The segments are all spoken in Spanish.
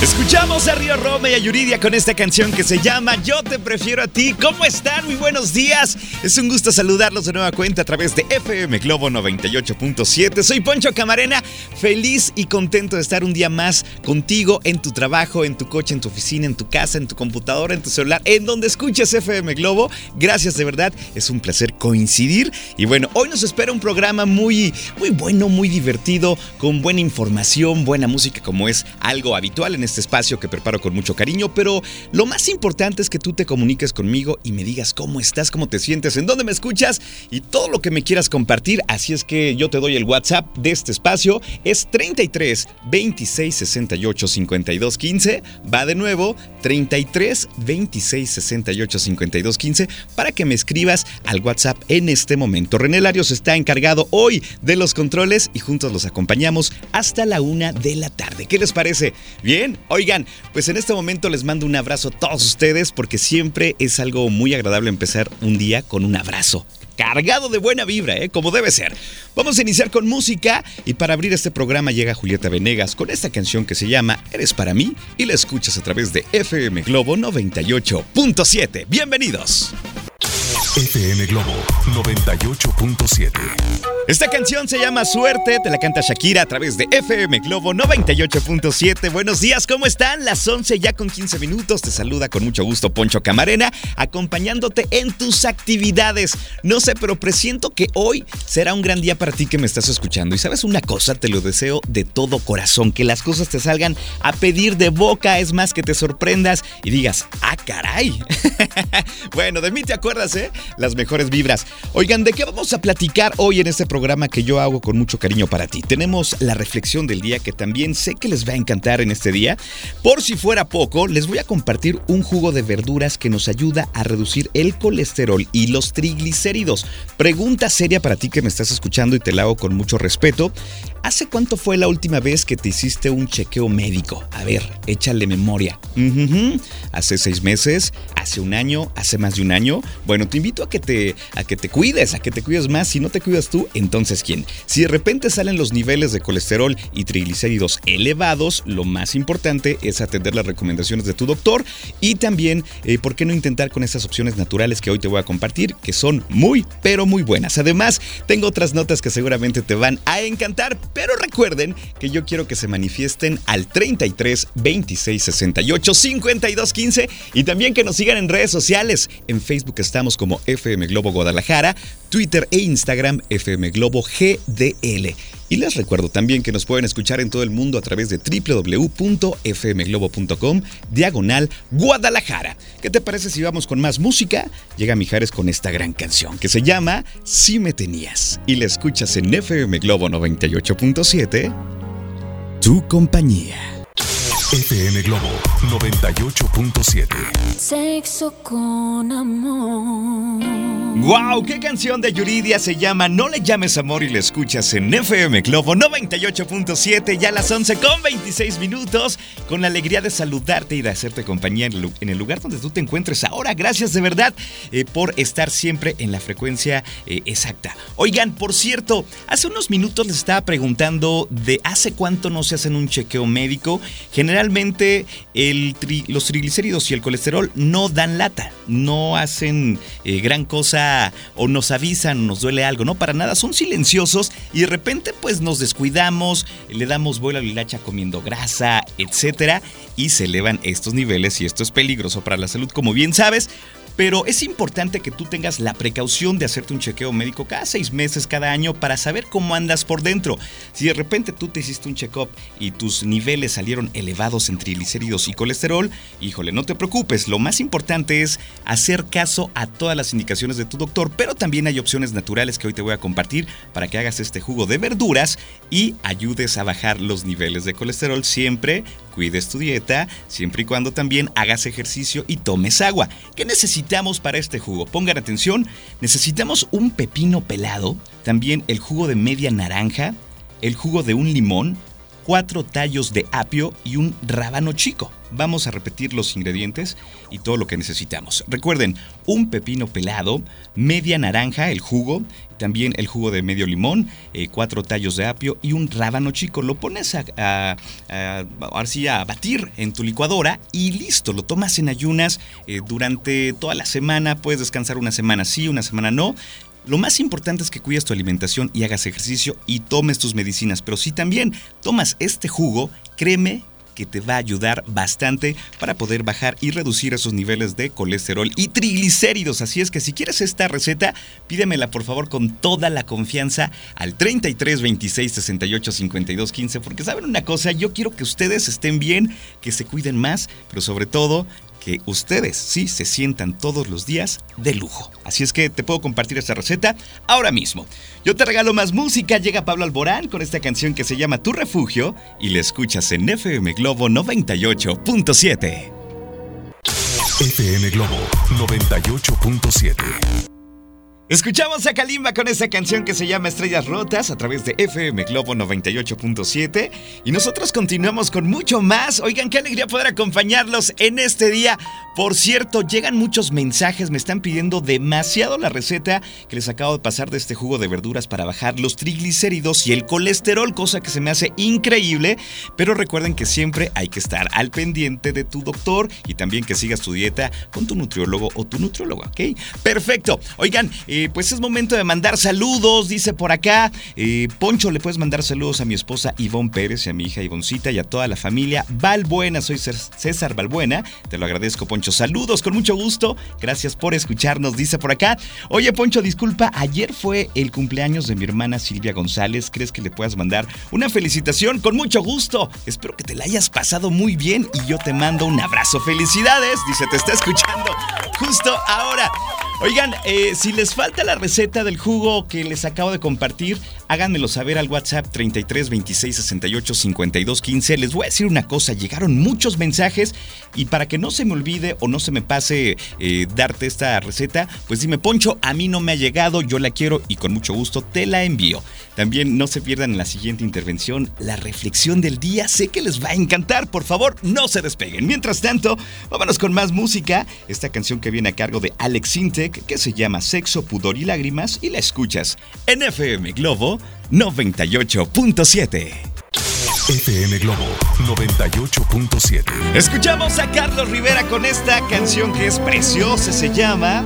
Escuchamos a Río Roma y a Yuridia con esta canción que se llama Yo te prefiero a ti. ¿Cómo están? Muy buenos días. Es un gusto saludarlos de nueva cuenta a través de FM Globo 98.7. Soy Poncho Camarena, feliz y contento de estar un día más contigo en tu trabajo, en tu coche, en tu oficina, en tu casa, en tu computadora, en tu celular, en donde escuches FM Globo. Gracias de verdad, es un placer coincidir. Y bueno, hoy nos espera un programa muy, muy bueno, muy divertido, con buena información, buena música, como es algo habitual en este espacio que preparo con mucho cariño, pero lo más importante es que tú te comuniques conmigo y me digas cómo estás, cómo te sientes, en dónde me escuchas y todo lo que me quieras compartir. Así es que yo te doy el WhatsApp de este espacio, es 33 26 68 52 15. Va de nuevo, 33 26 68 52 15 para que me escribas al WhatsApp en este momento. René Larios está encargado hoy de los controles y juntos los acompañamos hasta la una de la tarde. ¿Qué les parece? ¿Bien? Oigan, pues en este momento les mando un abrazo a todos ustedes porque siempre es algo muy agradable empezar un día con un abrazo. Cargado de buena vibra, ¿eh? como debe ser. Vamos a iniciar con música y para abrir este programa llega Julieta Venegas con esta canción que se llama Eres para mí y la escuchas a través de FM Globo 98.7. Bienvenidos. FM Globo 98.7. Esta canción se llama Suerte, te la canta Shakira a través de FM Globo 98.7. Buenos días, ¿cómo están? Las 11 ya con 15 minutos. Te saluda con mucho gusto Poncho Camarena, acompañándote en tus actividades. No sé, pero presiento que hoy será un gran día para ti que me estás escuchando. Y sabes una cosa, te lo deseo de todo corazón, que las cosas te salgan a pedir de boca, es más que te sorprendas y digas, ah, caray. bueno, de mí te acuerdas, ¿eh? Las mejores vibras. Oigan, ¿de qué vamos a platicar hoy en este programa que yo hago con mucho cariño para ti? Tenemos la reflexión del día que también sé que les va a encantar en este día. Por si fuera poco, les voy a compartir un jugo de verduras que nos ayuda a reducir el colesterol y los triglicéridos. Pregunta seria para ti que me estás escuchando y te la hago con mucho respeto. ¿Hace cuánto fue la última vez que te hiciste un chequeo médico? A ver, échale memoria. ¿Hace seis meses? ¿Hace un año? ¿Hace más de un año? Bueno, te invito a que te, a que te cuides, a que te cuides más. Si no te cuidas tú, entonces ¿quién? Si de repente salen los niveles de colesterol y triglicéridos elevados, lo más importante es atender las recomendaciones de tu doctor y también, eh, ¿por qué no intentar con estas opciones naturales que hoy te voy a compartir, que son muy, pero muy buenas? Además, tengo otras notas que seguramente te van a encantar, pero recuerden que yo quiero que se manifiesten al 33 26 68 52 15 y también que nos sigan en redes sociales. En Facebook estamos como FM Globo Guadalajara, Twitter e Instagram FM Globo GDL. Y les recuerdo también que nos pueden escuchar en todo el mundo a través de www.fmglobo.com diagonal Guadalajara. ¿Qué te parece si vamos con más música? Llega Mijares con esta gran canción que se llama Si me tenías y la escuchas en FM Globo 98.7. Tu compañía. FM Globo 98.7. Sexo con amor. ¡Wow! ¿Qué canción de Yuridia se llama No le llames amor y la escuchas en FM Globo 98.7 ya a las 11 con 26 minutos con la alegría de saludarte y de hacerte compañía en el, lugar donde tú te encuentres ahora. Gracias de verdad eh, por estar siempre en la frecuencia eh, exacta. Oigan, por cierto, hace unos minutos les estaba preguntando de hace cuánto no se hacen un chequeo médico. Generalmente tri- los triglicéridos y el colesterol no dan lata, no hacen eh, gran cosa o nos avisan, nos duele algo, no para nada, son silenciosos y de repente pues nos descuidamos, le damos vuelo a la hilacha comiendo grasa, etcétera, y se elevan estos niveles y esto es peligroso para la salud, como bien sabes. Pero es importante que tú tengas la precaución de hacerte un chequeo médico cada seis meses, cada año, para saber cómo andas por dentro. Si de repente tú te hiciste un check-up y tus niveles salieron elevados en triglicéridos y colesterol, híjole, no te preocupes, lo más importante es hacer caso a todas las indicaciones de tu doctor, pero también hay opciones naturales que hoy te voy a compartir para que hagas este jugo de verduras y ayudes a bajar los niveles de colesterol siempre cuides tu dieta, siempre y cuando también hagas ejercicio y tomes agua. ¿Qué necesitamos para este jugo? Pongan atención, necesitamos un pepino pelado, también el jugo de media naranja, el jugo de un limón, cuatro tallos de apio y un rábano chico. Vamos a repetir los ingredientes y todo lo que necesitamos. Recuerden, un pepino pelado, media naranja, el jugo, también el jugo de medio limón, eh, cuatro tallos de apio y un rábano chico. Lo pones a, a, a, batir en tu licuadora y listo, lo tomas en ayunas eh, durante toda la semana. Puedes descansar una semana sí, una semana no. Lo más importante es que cuides tu alimentación y hagas ejercicio y tomes tus medicinas. Pero si también tomas este jugo, créeme que te va a ayudar bastante para poder bajar y reducir esos niveles de colesterol y triglicéridos. Así es que si quieres esta receta, pídemela por favor con toda la confianza al 33 26 68 52 15 porque saben una cosa, yo quiero que ustedes estén bien, que se cuiden más, pero sobre todo que ustedes sí se sientan todos los días de lujo. Así es que te puedo compartir esta receta ahora mismo. Yo te regalo más música, llega Pablo Alborán con esta canción que se llama Tu Refugio y la escuchas en FM Globo 98.7. FM Globo 98.7. Escuchamos a Kalimba con esa canción que se llama Estrellas Rotas a través de FM Globo 98.7 y nosotros continuamos con mucho más. Oigan, qué alegría poder acompañarlos en este día. Por cierto, llegan muchos mensajes, me están pidiendo demasiado la receta que les acabo de pasar de este jugo de verduras para bajar los triglicéridos y el colesterol, cosa que se me hace increíble, pero recuerden que siempre hay que estar al pendiente de tu doctor y también que sigas tu dieta con tu nutriólogo o tu nutrióloga, ¿ok? Perfecto. Oigan, eh, pues es momento de mandar saludos, dice por acá. Poncho, le puedes mandar saludos a mi esposa Ivonne Pérez y a mi hija Ivoncita y a toda la familia Valbuena. Soy César Valbuena. Te lo agradezco, Poncho. Saludos, con mucho gusto. Gracias por escucharnos, dice por acá. Oye, Poncho, disculpa, ayer fue el cumpleaños de mi hermana Silvia González. ¿Crees que le puedas mandar una felicitación? Con mucho gusto. Espero que te la hayas pasado muy bien y yo te mando un abrazo. Felicidades, dice, te está escuchando justo ahora. Oigan, eh, si les falta la receta del jugo que les acabo de compartir, háganmelo saber al WhatsApp 33 26 68 52 15. Les voy a decir una cosa, llegaron muchos mensajes y para que no se me olvide o no se me pase eh, darte esta receta, pues dime, Poncho, a mí no me ha llegado, yo la quiero y con mucho gusto te la envío. También no se pierdan en la siguiente intervención la reflexión del día, sé que les va a encantar, por favor, no se despeguen. Mientras tanto, vámonos con más música, esta canción que viene a cargo de Alex Que se llama Sexo, Pudor y Lágrimas y la escuchas en FM Globo 98.7. FM Globo 98.7. Escuchamos a Carlos Rivera con esta canción que es preciosa, se llama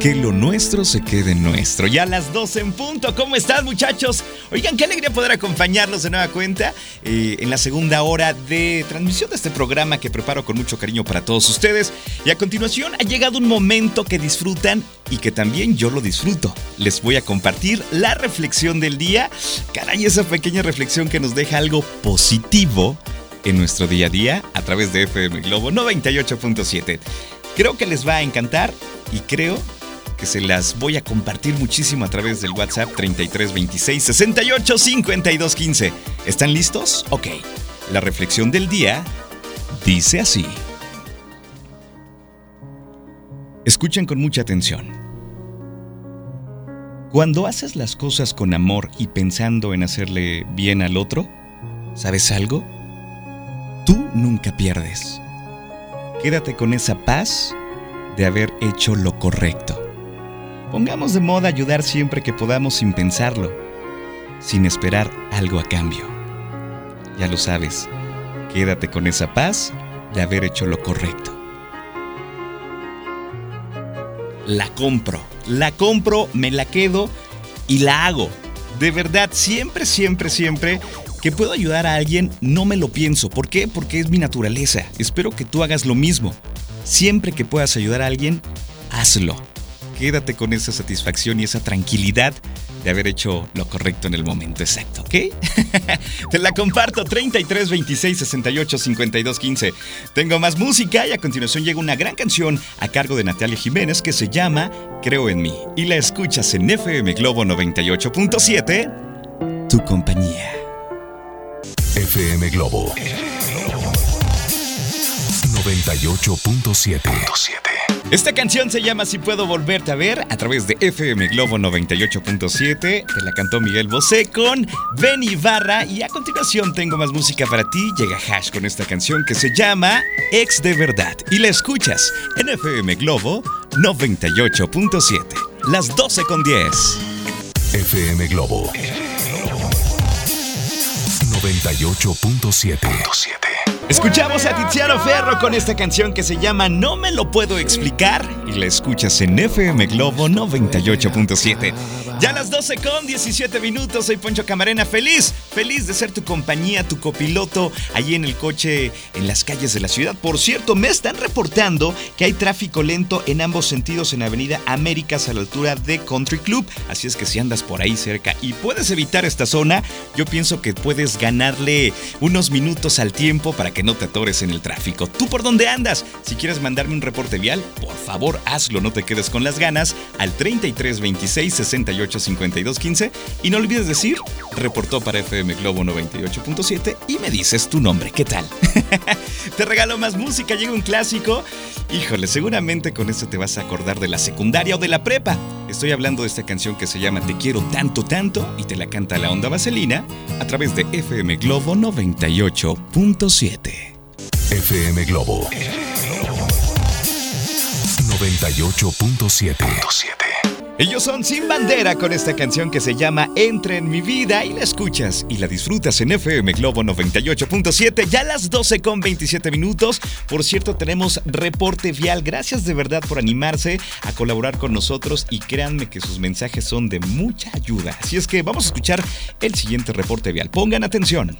que lo nuestro se quede nuestro. Ya a las 12 en punto. ¿Cómo están, muchachos? Oigan, qué alegría poder acompañarlos de nueva cuenta eh, en la segunda hora de transmisión de este programa que preparo con mucho cariño para todos ustedes. Y a continuación ha llegado un momento que disfrutan y que también yo lo disfruto. Les voy a compartir la reflexión del día. Caray, esa pequeña reflexión que nos deja algo positivo en nuestro día a día a través de FM Globo 98.7. Creo que les va a encantar y creo se las voy a compartir muchísimo a través del WhatsApp 3326 68 52 15. ¿Están listos? Ok. La reflexión del día dice así. Escuchen con mucha atención. Cuando haces las cosas con amor y pensando en hacerle bien al otro, ¿sabes algo? Tú nunca pierdes. Quédate con esa paz de haber hecho lo correcto. Pongamos de moda ayudar siempre que podamos sin pensarlo, sin esperar algo a cambio. Ya lo sabes, quédate con esa paz de haber hecho lo correcto. La compro, la compro, me la quedo y la hago. De verdad, siempre, siempre, siempre que puedo ayudar a alguien, no me lo pienso. ¿Por qué? Porque es mi naturaleza. Espero que tú hagas lo mismo. Siempre que puedas ayudar a alguien, hazlo. Quédate con esa satisfacción y esa tranquilidad de haber hecho lo correcto en el momento exacto, ¿ok? Te la comparto 33 26 68 52 15. Tengo más música y a continuación llega una gran canción a cargo de Natalia Jiménez que se llama Creo en mí y la escuchas en FM Globo 98.7, tu compañía. FM Globo 98.7. Esta canción se llama Si puedo volverte a ver a través de FM Globo 98.7. Te la cantó Miguel Bosé con Benny Barra. Y a continuación tengo más música para ti. Llega Hash con esta canción que se llama Ex de Verdad. Y la escuchas en FM Globo 98.7. Las 12 con 10. FM Globo 98.7. Escuchamos a Tiziano Ferro con esta canción que se llama No me lo puedo explicar y la escuchas en FM Globo 98.7. Ya a las 12 con 17 minutos, soy Poncho Camarena, feliz, feliz de ser tu compañía, tu copiloto allí en el coche en las calles de la ciudad. Por cierto, me están reportando que hay tráfico lento en ambos sentidos en Avenida Américas a la altura de Country Club, así es que si andas por ahí cerca y puedes evitar esta zona, yo pienso que puedes ganarle unos minutos al tiempo para que no te atores en el tráfico. ¿Tú por dónde andas? Si quieres mandarme un reporte vial, por favor hazlo, no te quedes con las ganas al 33 26 68 5215 y no olvides decir, reportó para FM Globo 98.7 y me dices tu nombre, ¿qué tal? te regalo más música, llega un clásico. Híjole, seguramente con esto te vas a acordar de la secundaria o de la prepa. Estoy hablando de esta canción que se llama Te quiero tanto, tanto y te la canta la onda vaselina a través de FM Globo 98.7. FM Globo 98.7. Ellos son Sin Bandera con esta canción que se llama Entre en mi vida y la escuchas y la disfrutas en FM Globo 98.7 ya a las 12 con 27 minutos. Por cierto, tenemos reporte vial. Gracias de verdad por animarse a colaborar con nosotros y créanme que sus mensajes son de mucha ayuda. Así es que vamos a escuchar el siguiente reporte vial. Pongan atención.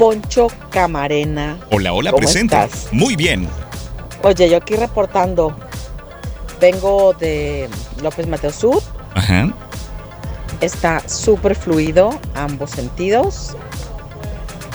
Poncho Camarena. Hola, hola, ¿Cómo estás? Muy bien. Oye, yo aquí reportando. Vengo de López Mateo Sur. Ajá. Está súper fluido ambos sentidos.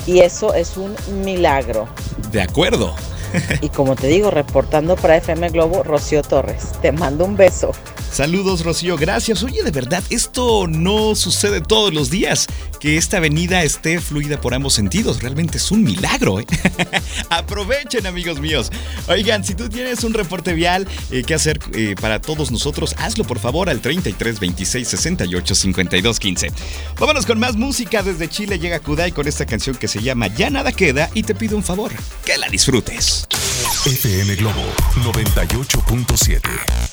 Y eso es un milagro. De acuerdo. Y como te digo, reportando para FM Globo, Rocío Torres. Te mando un beso. Saludos, Rocío, gracias. Oye, de verdad, esto no sucede todos los días, que esta avenida esté fluida por ambos sentidos. Realmente es un milagro, ¿eh? Aprovechen, amigos míos. Oigan, si tú tienes un reporte vial eh, que hacer eh, para todos nosotros, hazlo por favor al 33 26 68 52 15. Vámonos con más música. Desde Chile llega Kudai con esta canción que se llama Ya nada queda y te pido un favor, que la disfrutes. FM Globo 98.7.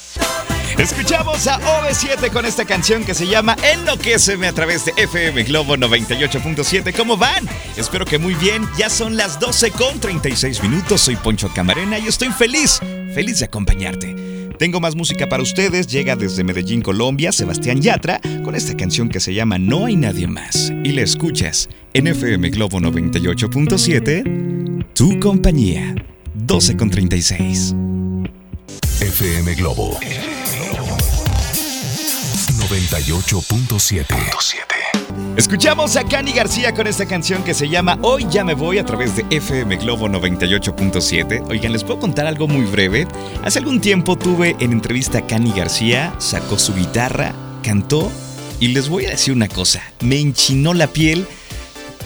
Escuchamos a OV7 con esta canción que se llama Enloquéceme a través de FM Globo 98.7. ¿Cómo van? Espero que muy bien. Ya son las 12 con 36 minutos. Soy Poncho Camarena y estoy feliz, feliz de acompañarte. Tengo más música para ustedes. Llega desde Medellín, Colombia, Sebastián Yatra con esta canción que se llama No hay nadie más. Y la escuchas en FM Globo 98.7. Tu compañía. 12 con 36. FM Globo 98.7. Escuchamos a Cani García con esta canción que se llama Hoy ya me voy a través de FM Globo 98.7. Oigan, les puedo contar algo muy breve. Hace algún tiempo tuve en entrevista a Cani García, sacó su guitarra, cantó y les voy a decir una cosa, me enchinó la piel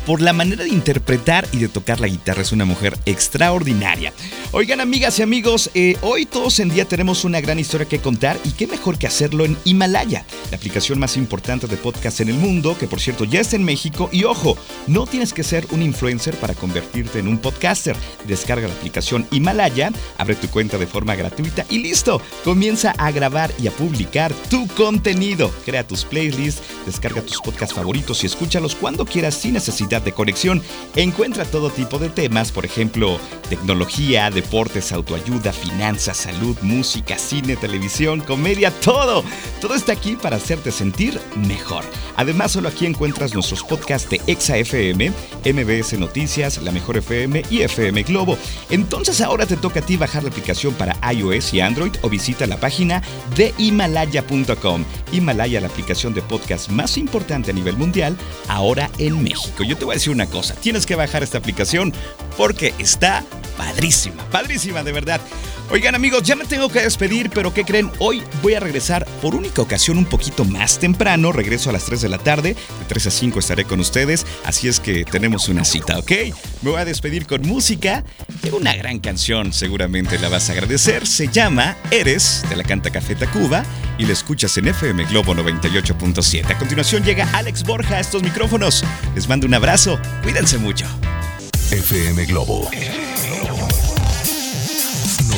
por la manera de interpretar y de tocar la guitarra. Es una mujer extraordinaria. Oigan, amigas y amigos, eh, hoy todos en día tenemos una gran historia que contar y qué mejor que hacerlo en Himalaya, la aplicación más importante de podcast en el mundo, que por cierto ya está en México. Y ojo, no tienes que ser un influencer para convertirte en un podcaster. Descarga la aplicación Himalaya, abre tu cuenta de forma gratuita y listo. Comienza a grabar y a publicar tu contenido. Crea tus playlists, descarga tus podcasts favoritos y escúchalos cuando quieras sin necesidad de conexión. Encuentra todo tipo de temas, por ejemplo, tecnología, deportes, autoayuda, finanzas, salud, música, cine, televisión, comedia, todo. Todo está aquí para hacerte sentir mejor. Además, solo aquí encuentras nuestros podcasts de Exa FM, MBS Noticias, La Mejor FM y FM Globo. Entonces ahora te toca a ti bajar la aplicación para iOS y Android o visita la página de himalaya.com. Himalaya, la aplicación de podcast más importante a nivel mundial, ahora en México. Yo te voy a decir una cosa, tienes que bajar esta aplicación porque está padrísima, padrísima de verdad. Oigan amigos, ya me tengo que despedir, pero ¿qué creen? Hoy voy a regresar por única ocasión un poquito más temprano, regreso a las 3 de la tarde, de 3 a 5 estaré con ustedes, así es que tenemos una cita, ¿ok? Me voy a despedir con música, tengo una gran canción, seguramente la vas a agradecer, se llama Eres, de la canta Café Tacuba, y la escuchas en FM Globo 98.7. A continuación llega Alex Borja a estos micrófonos, les mando un abrazo, cuídense mucho. FM Globo